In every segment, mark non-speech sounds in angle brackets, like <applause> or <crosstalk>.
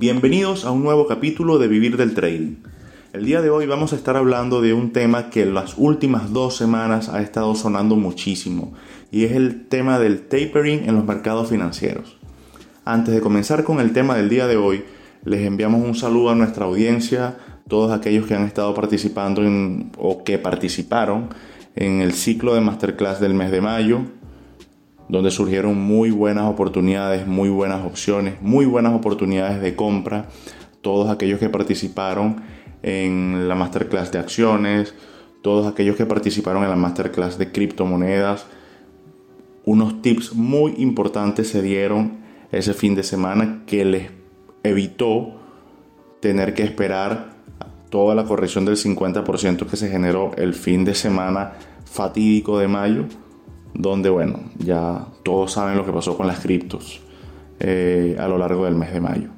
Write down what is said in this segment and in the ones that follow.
Bienvenidos a un nuevo capítulo de Vivir del Trading. El día de hoy vamos a estar hablando de un tema que en las últimas dos semanas ha estado sonando muchísimo y es el tema del tapering en los mercados financieros. Antes de comenzar con el tema del día de hoy, les enviamos un saludo a nuestra audiencia, todos aquellos que han estado participando en, o que participaron en el ciclo de masterclass del mes de mayo, donde surgieron muy buenas oportunidades, muy buenas opciones, muy buenas oportunidades de compra. Todos aquellos que participaron en la masterclass de acciones, todos aquellos que participaron en la masterclass de criptomonedas, unos tips muy importantes se dieron ese fin de semana que les evitó tener que esperar toda la corrección del 50% que se generó el fin de semana fatídico de mayo donde, bueno, ya todos saben lo que pasó con las criptos eh, a lo largo del mes de mayo.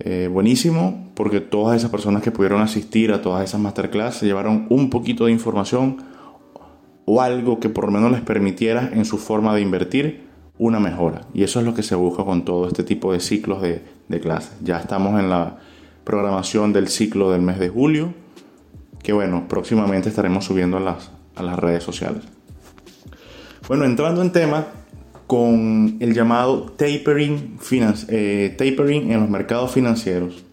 Eh, buenísimo, porque todas esas personas que pudieron asistir a todas esas masterclass se llevaron un poquito de información o algo que por lo menos les permitiera en su forma de invertir una mejora. Y eso es lo que se busca con todo este tipo de ciclos de, de clases. Ya estamos en la programación del ciclo del mes de julio, que bueno, próximamente estaremos subiendo a las, a las redes sociales. Bueno, entrando en tema con el llamado tapering, eh, tapering en los mercados financieros.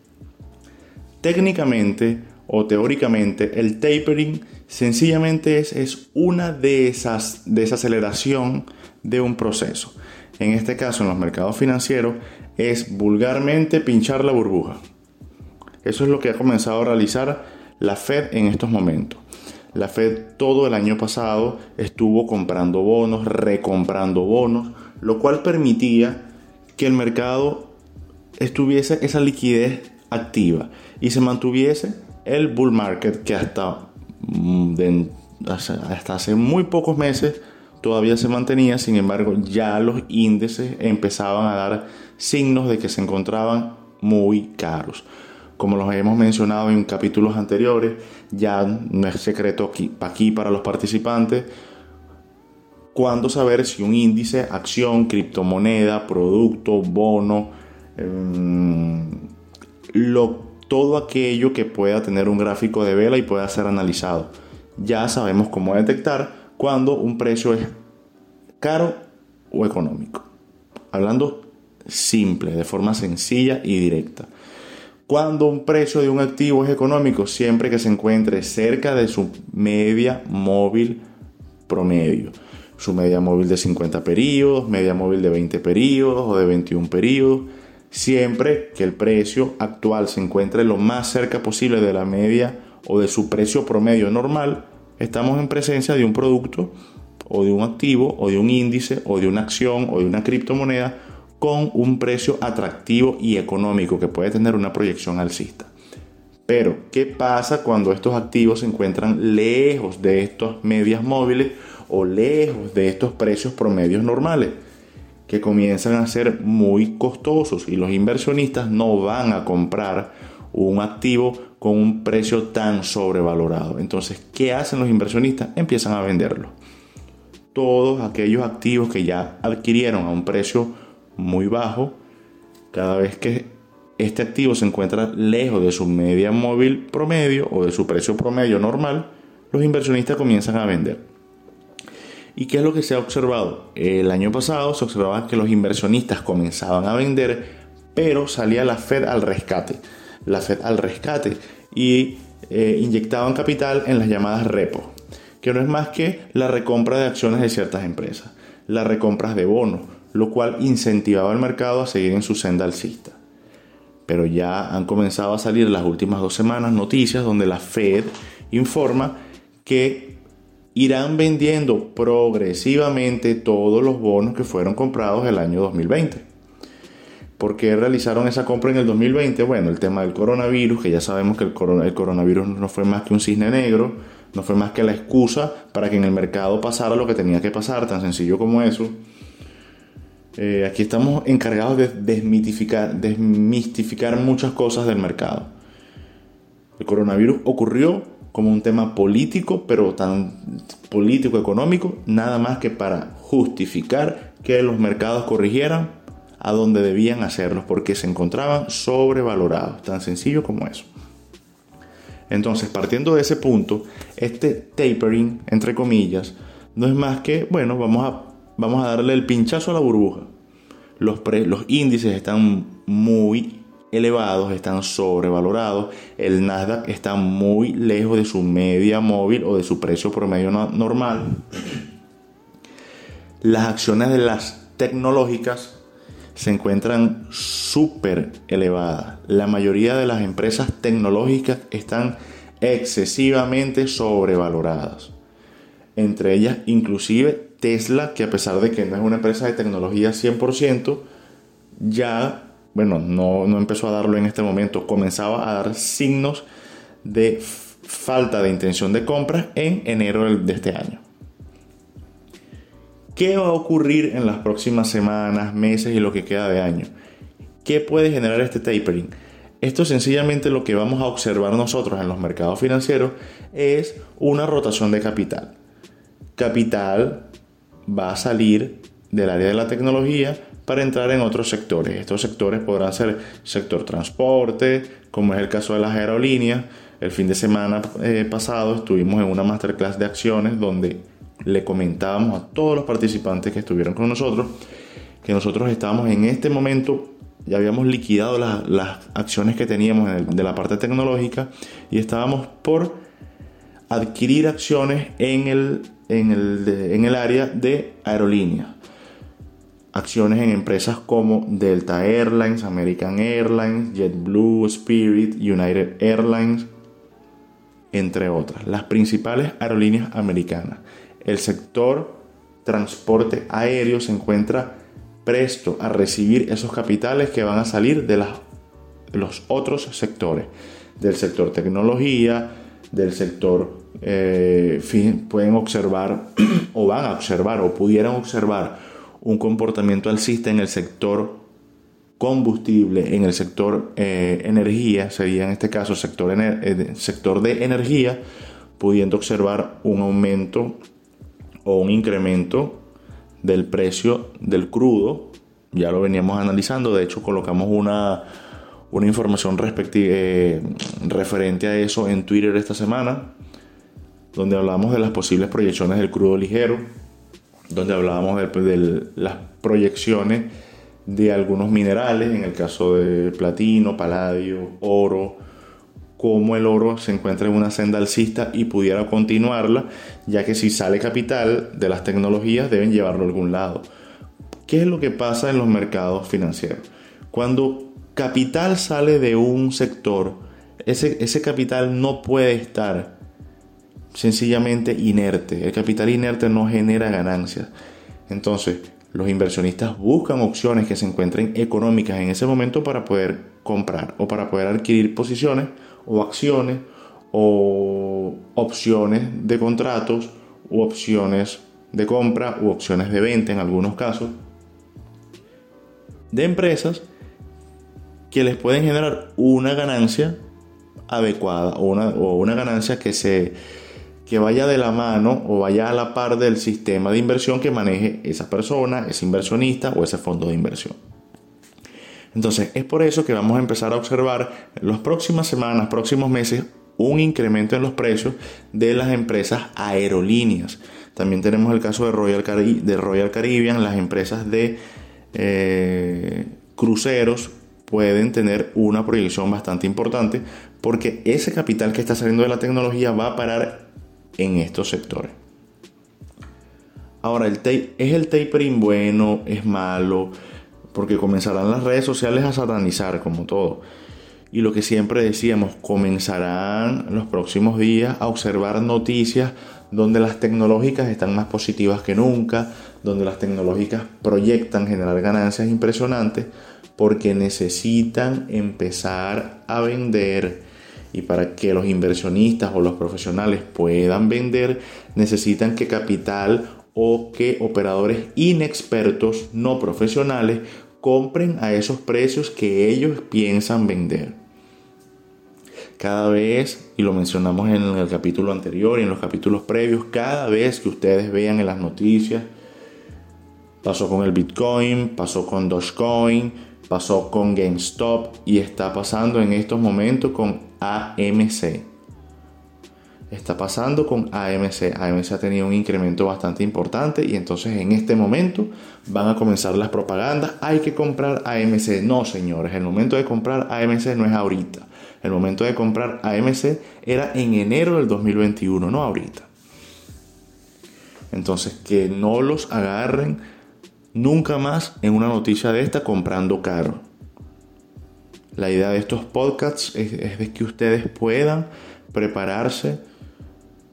Técnicamente o teóricamente, el tapering sencillamente es, es una de esas desaceleración de un proceso. En este caso, en los mercados financieros, es vulgarmente pinchar la burbuja. Eso es lo que ha comenzado a realizar la Fed en estos momentos. La Fed todo el año pasado estuvo comprando bonos, recomprando bonos, lo cual permitía que el mercado estuviese esa liquidez activa y se mantuviese el bull market que hasta, mm, hasta hace muy pocos meses todavía se mantenía, sin embargo ya los índices empezaban a dar signos de que se encontraban muy caros como los hemos mencionado en capítulos anteriores, ya no es secreto aquí, para los participantes, cuándo saber si un índice, acción, criptomoneda, producto, bono, em, todo aquello que pueda tener un gráfico de vela y pueda ser analizado. Ya sabemos cómo detectar cuando un precio es caro o económico. Hablando simple, de forma sencilla y directa cuando un precio de un activo es económico siempre que se encuentre cerca de su media móvil promedio. Su media móvil de 50 periodos, media móvil de 20 periodos o de 21 periodos. Siempre que el precio actual se encuentre lo más cerca posible de la media o de su precio promedio normal, estamos en presencia de un producto o de un activo o de un índice o de una acción o de una criptomoneda con un precio atractivo y económico que puede tener una proyección alcista. Pero, ¿qué pasa cuando estos activos se encuentran lejos de estas medias móviles o lejos de estos precios promedios normales? Que comienzan a ser muy costosos y los inversionistas no van a comprar un activo con un precio tan sobrevalorado. Entonces, ¿qué hacen los inversionistas? Empiezan a venderlo. Todos aquellos activos que ya adquirieron a un precio muy bajo, cada vez que este activo se encuentra lejos de su media móvil promedio o de su precio promedio normal, los inversionistas comienzan a vender. ¿Y qué es lo que se ha observado? El año pasado se observaba que los inversionistas comenzaban a vender, pero salía la Fed al rescate. La Fed al rescate y eh, inyectaban capital en las llamadas repos, que no es más que la recompra de acciones de ciertas empresas, las recompras de bonos, lo cual incentivaba al mercado a seguir en su senda alcista. Pero ya han comenzado a salir las últimas dos semanas noticias donde la Fed informa que irán vendiendo progresivamente todos los bonos que fueron comprados el año 2020. ¿Por qué realizaron esa compra en el 2020? Bueno, el tema del coronavirus, que ya sabemos que el, coronavirus no fue más que un cisne negro, no fue más que la excusa para que en el mercado pasara lo que tenía que pasar, tan sencillo como eso. Eh, aquí estamos encargados de desmitificar, desmistificar muchas cosas del mercado. El coronavirus ocurrió como un tema político, pero tan político económico, nada más que para justificar que los mercados corrigieran a donde debían hacerlos porque se encontraban sobrevalorados, tan sencillo como eso. Entonces, partiendo de ese punto, este tapering, entre comillas, no es más que, bueno, vamos a, vamos a darle el pinchazo a la burbuja. Los, índices están muy elevados, están sobrevalorados, el Nasdaq está muy lejos de su media móvil o de su precio promedio normal. Las acciones de las tecnológicas se encuentran súper elevadas. La mayoría de las empresas tecnológicas están excesivamente sobrevaloradas. Entre ellas inclusive Tesla, que a pesar de que no es una empresa de tecnología 100%, ya bueno, no, empezó a darlo en este momento, comenzaba a dar signos de falta de intención de compra en enero de este año. ¿Qué va a ocurrir en las próximas semanas, meses y lo que queda de año? ¿Qué puede generar este tapering? Esto sencillamente lo que vamos a observar nosotros en los mercados financieros es una rotación de capital. Capital va a salir del área de la tecnología para entrar en otros sectores. Estos sectores podrán ser sector transporte, como es el caso de las aerolíneas. El fin de semana eh, pasado estuvimos en una masterclass de acciones donde le comentábamos a todos los participantes que estuvieron con nosotros que nosotros estábamos en este momento ya habíamos liquidado las, acciones que teníamos de la parte tecnológica y estábamos por adquirir acciones en el, en el, en el área de aerolíneas acciones en empresas como Delta Airlines, American Airlines, JetBlue, Spirit, United Airlines, entre otras. Las principales aerolíneas americanas. El sector transporte aéreo se encuentra presto a recibir esos capitales que van a salir de, los otros sectores, del sector tecnología, del sector, eh, pueden observar <clears throat> o van a observar o pudieran observar un comportamiento alcista en el sector combustible, en el sector eh, energía, sería en este caso sector, de energía, pudiendo observar un aumento o un incremento del precio del crudo. Ya lo veníamos analizando, de hecho colocamos una, una información eh, referente a eso en Twitter esta semana, donde hablamos de las posibles proyecciones del crudo ligero donde hablábamos de, las proyecciones de algunos minerales, en el caso de platino, paladio, oro, cómo el oro se encuentra en una senda alcista y pudiera continuarla, ya que si sale capital de las tecnologías deben llevarlo a algún lado. ¿Qué es lo que pasa en los mercados financieros? Cuando capital sale de un sector, ese, ese capital no puede estar sencillamente inerte. El capital inerte no genera ganancias. Entonces, los inversionistas buscan opciones que se encuentren económicas en ese momento para poder comprar o para poder adquirir posiciones o acciones o opciones de contratos u opciones de compra u opciones de venta en algunos casos de empresas que les pueden generar una ganancia adecuada o una, o una ganancia que se que vaya de la mano o vaya a la par del sistema de inversión que maneje esa persona, ese inversionista o ese fondo de inversión. Entonces es por eso que vamos a empezar a observar en las próximas semanas, próximos meses, un incremento en los precios de las empresas aerolíneas. También tenemos el caso de Royal, Caribbean, las empresas de eh, cruceros pueden tener una proyección bastante importante porque ese capital que está saliendo de la tecnología va a parar en estos sectores. Ahora, el ¿es el tapering bueno? ¿Es malo? Porque comenzarán las redes sociales a satanizar como todo. Y lo que siempre decíamos, comenzarán los próximos días a observar noticias donde las tecnológicas están más positivas que nunca, donde las tecnológicas proyectan generar ganancias impresionantes porque necesitan empezar a vender y para que los inversionistas o los profesionales puedan vender, necesitan que capital o que operadores inexpertos, no profesionales, compren a esos precios que ellos piensan vender. Cada vez, y lo mencionamos en el capítulo anterior y en los capítulos previos, cada vez que ustedes vean en las noticias Pasó con el Bitcoin, pasó con Dogecoin, pasó con GameStop y está pasando en estos momentos con AMC. Está pasando con AMC. AMC ha tenido un incremento bastante importante y entonces en este momento van a comenzar las propagandas. Hay que comprar AMC. No, señores, el momento de comprar AMC no es ahorita. El momento de comprar AMC era en enero del 2021, no ahorita. Entonces, que no los agarren nunca más en una noticia de esta comprando caro. La idea de estos podcasts es, de que ustedes puedan prepararse,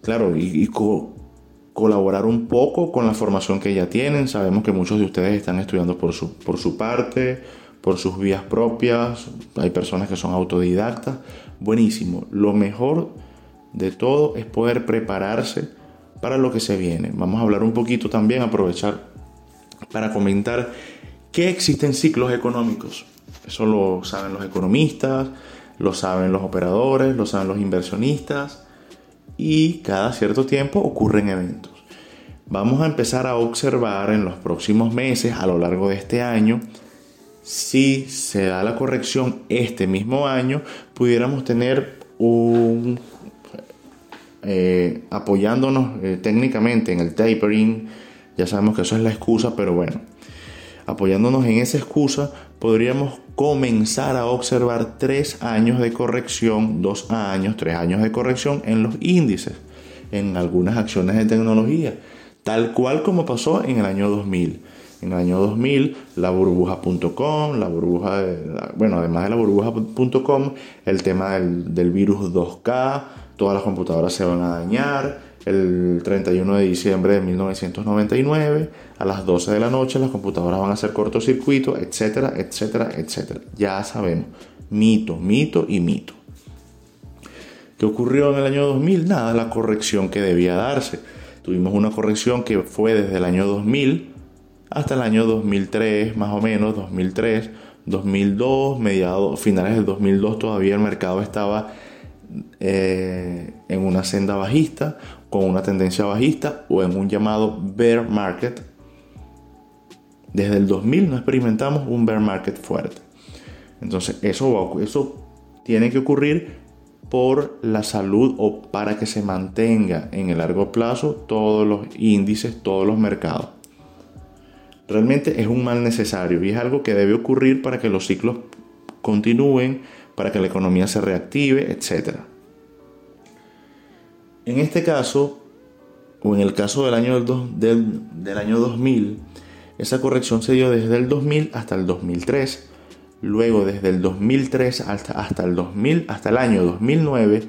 claro, y, colaborar un poco con la formación que ya tienen. Sabemos que muchos de ustedes están estudiando por su, por su parte, por sus vías propias. Hay personas que son autodidactas. Buenísimo. Lo mejor de todo es poder prepararse para lo que se viene. Vamos a hablar un poquito también, aprovechar para comentar que existen ciclos económicos. Eso lo saben los economistas, lo saben los operadores, lo saben los inversionistas y cada cierto tiempo ocurren eventos. Vamos a empezar a observar en los próximos meses, a lo largo de este año, si se da la corrección este mismo año, pudiéramos tener un eh, apoyándonos eh, técnicamente en el tapering, ya sabemos que eso es la excusa, pero bueno, apoyándonos en esa excusa, podríamos comenzar a observar tres años de corrección, dos años, tres años de corrección en los índices, en algunas acciones de tecnología, tal cual como pasó en el año 2000. En el año 2000, la burbuja.com, la burbuja, bueno, además de la burbuja.com, el tema del, del virus 2K, todas las computadoras se van a dañar. El 31 de diciembre de 1999, a las 12 de la noche, las computadoras van a hacer cortocircuito, etcétera, etcétera, etcétera. Ya sabemos, mito, mito y mito. ¿Qué ocurrió en el año 2000? Nada, la corrección que debía darse. Tuvimos una corrección que fue desde el año 2000 hasta el año 2003, más o menos, 2003, 2002, mediados, finales del 2002 todavía el mercado estaba eh, en una senda bajista, con una tendencia bajista o en un llamado bear market. Desde el 2000 no experimentamos un bear market fuerte. Entonces eso, eso tiene que ocurrir por la salud o para que se mantenga en el largo plazo todos los índices, todos los mercados. Realmente es un mal necesario y es algo que debe ocurrir para que los ciclos continúen para que la economía se reactive, etc. En este caso, o en el caso del año, del, del, año 2000, esa corrección se dio desde el 2000 hasta el 2003. Luego, desde el 2003 hasta, hasta, el 2000, hasta el año 2009,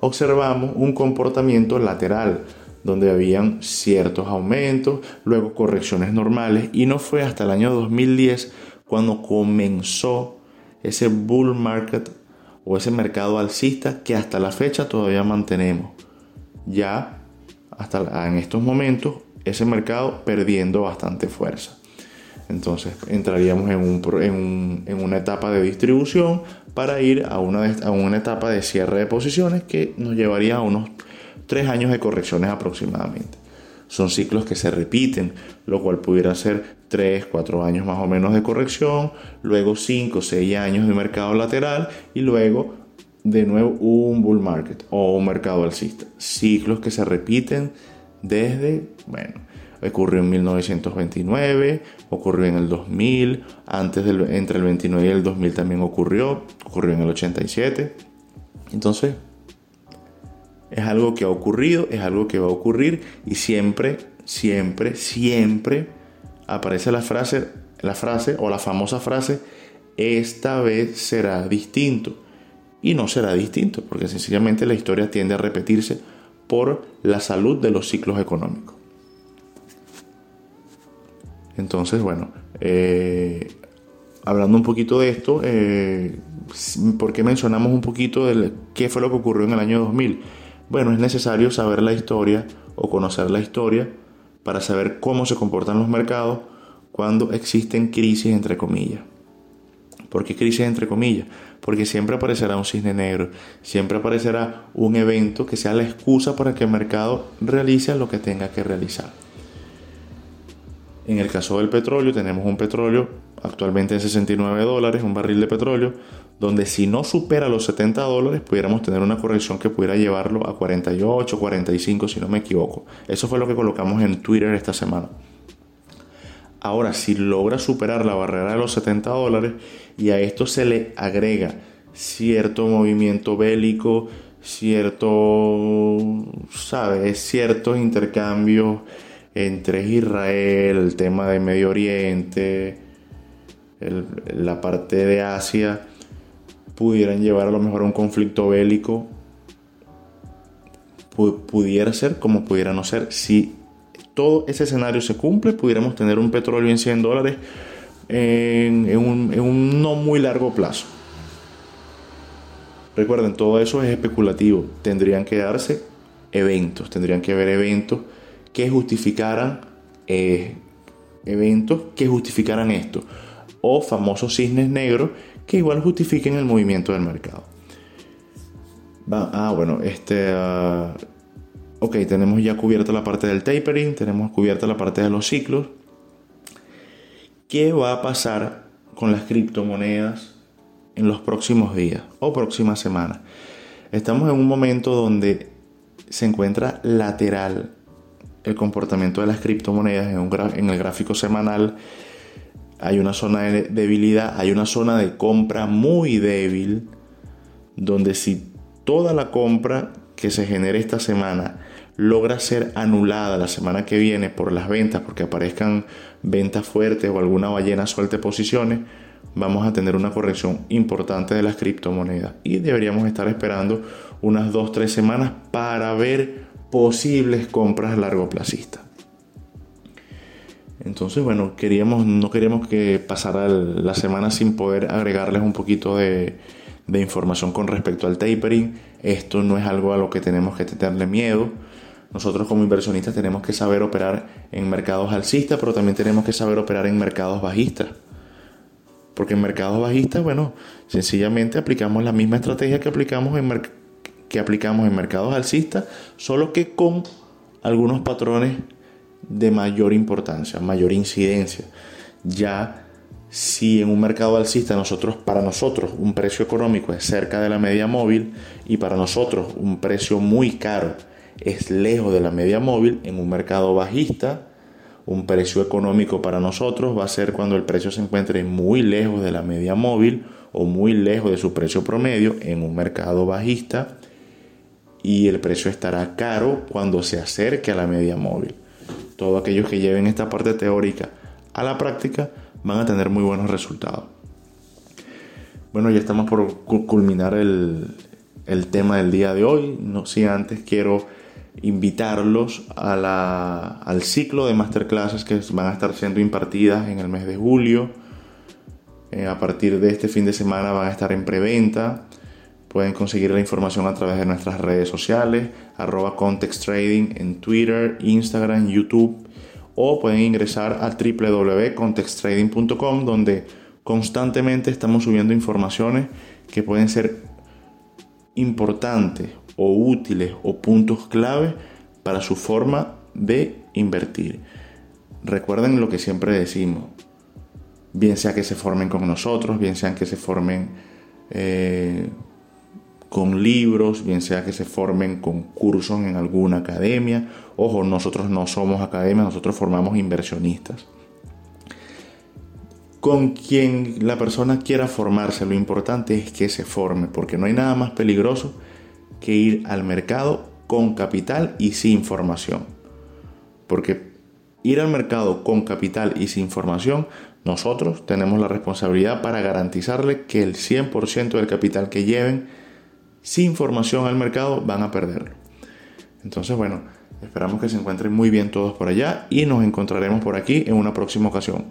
observamos un comportamiento lateral, donde habían ciertos aumentos, luego correcciones normales, y no fue hasta el año 2010 cuando comenzó ese bull market o ese mercado alcista que hasta la fecha todavía mantenemos. Ya hasta en estos momentos ese mercado perdiendo bastante fuerza. Entonces entraríamos en, un, en, una etapa de distribución para ir a una, a una etapa de cierre de posiciones que nos llevaría a unos tres años de correcciones aproximadamente. Son ciclos que se repiten, lo cual pudiera ser 3, 4 años más o menos de corrección, luego 5, 6 años de mercado lateral y luego de nuevo un bull market o un mercado alcista. Ciclos que se repiten desde, bueno, ocurrió en 1929, ocurrió en el 2000, antes del, entre el 29 y el 2000 también ocurrió, ocurrió en el 87. Entonces, es algo que ha ocurrido, es algo que va a ocurrir y siempre, siempre, siempre aparece la frase, la frase o la famosa frase, esta vez será distinto. Y no será distinto, porque sencillamente la historia tiende a repetirse por la salud de los ciclos económicos. Entonces, bueno, eh, hablando un poquito de esto, eh, ¿por qué mencionamos un poquito de qué fue lo que ocurrió en el año 2000? Bueno, es necesario saber la historia o conocer la historia para saber cómo se comportan los mercados cuando existen crisis entre comillas. ¿Por qué crisis entre comillas? Porque siempre aparecerá un cisne negro, siempre aparecerá un evento que sea la excusa para que el mercado realice lo que tenga que realizar. En el caso del petróleo, tenemos un petróleo actualmente en 69 dólares, un barril de petróleo, donde si no supera los 70 dólares, pudiéramos tener una corrección que pudiera llevarlo a 48, 45, si no me equivoco. Eso fue lo que colocamos en Twitter esta semana. Ahora, si logra superar la barrera de los 70 dólares y a esto se le agrega cierto movimiento bélico, cierto, ¿sabes? Ciertos intercambios entre Israel, el tema de Medio Oriente, la parte de Asia, pudieran llevar a lo mejor a un conflicto bélico. pudiera ser como pudiera no ser. Si todo ese escenario se cumple, pudiéramos tener un petróleo en 100 dólares en un no muy largo plazo. Recuerden, todo eso es especulativo. Tendrían que darse eventos, tendrían que haber eventos que justificaran eh, eventos que justificaran esto o famosos cisnes negros que igual justifiquen el movimiento del mercado. ah, bueno, este, ah, ok, tenemos ya cubierta la parte del tapering, tenemos cubierta la parte de los ciclos. ¿Qué va a pasar con las criptomonedas en los próximos días o próximas semanas? Estamos en un momento donde se encuentra lateral el comportamiento de las criptomonedas en, el gráfico semanal. Hay una zona de debilidad, hay una zona de compra muy débil, donde si toda la compra que se genere esta semana logra ser anulada la semana que viene por las ventas, porque aparezcan ventas fuertes o alguna ballena suelte posiciones, vamos a tener una corrección importante de las criptomonedas. Y deberíamos estar esperando unas 2-3 semanas para ver posibles compras largo plazista. Entonces, bueno, queríamos, no queríamos que pasara la semana sin poder agregarles un poquito de información con respecto al tapering. Esto no es algo a lo que tenemos que tenerle miedo. Nosotros como inversionistas tenemos que saber operar en mercados alcistas, pero también tenemos que saber operar en mercados bajistas. Porque en mercados bajistas, bueno, sencillamente aplicamos la misma estrategia que aplicamos en, que aplicamos en mercados alcistas, solo que con algunos patrones de mayor importancia, mayor incidencia. Ya si en un mercado alcista nosotros para nosotros un precio económico es cerca de la media móvil y para nosotros un precio muy caro es lejos de la media móvil, en un mercado bajista un precio económico para nosotros va a ser cuando el precio se encuentre muy lejos de la media móvil o muy lejos de su precio promedio en un mercado bajista y el precio estará caro cuando se acerque a la media móvil. Todos aquellos que lleven esta parte teórica a la práctica van a tener muy buenos resultados. Bueno, ya estamos por culminar el, tema del día de hoy. No si antes quiero invitarlos al ciclo de masterclasses que van a estar siendo impartidas en el mes de julio. Eh, a partir de este fin de semana van a estar en preventa. Pueden conseguir la información a través de nuestras redes sociales, arroba Context Trading en Twitter, Instagram, YouTube, o pueden ingresar a www.contexttrading.com donde constantemente estamos subiendo informaciones que pueden ser importantes o útiles o puntos clave para su forma de invertir. Recuerden lo que siempre decimos, bien sea que se formen con nosotros, bien sea que se formen eh, con libros, bien sea que se formen con cursos en alguna academia. Ojo, nosotros no somos academia, nosotros formamos inversionistas. Con quien la persona quiera formarse, lo importante es que se forme, porque no hay nada más peligroso que ir al mercado con capital y sin formación. Porque ir al mercado con capital y sin formación, nosotros tenemos la responsabilidad para garantizarle que el 100% del capital que lleven sin formación al mercado van a perderlo. Entonces, bueno, esperamos que se encuentren muy bien todos por allá y nos encontraremos por aquí en una próxima ocasión.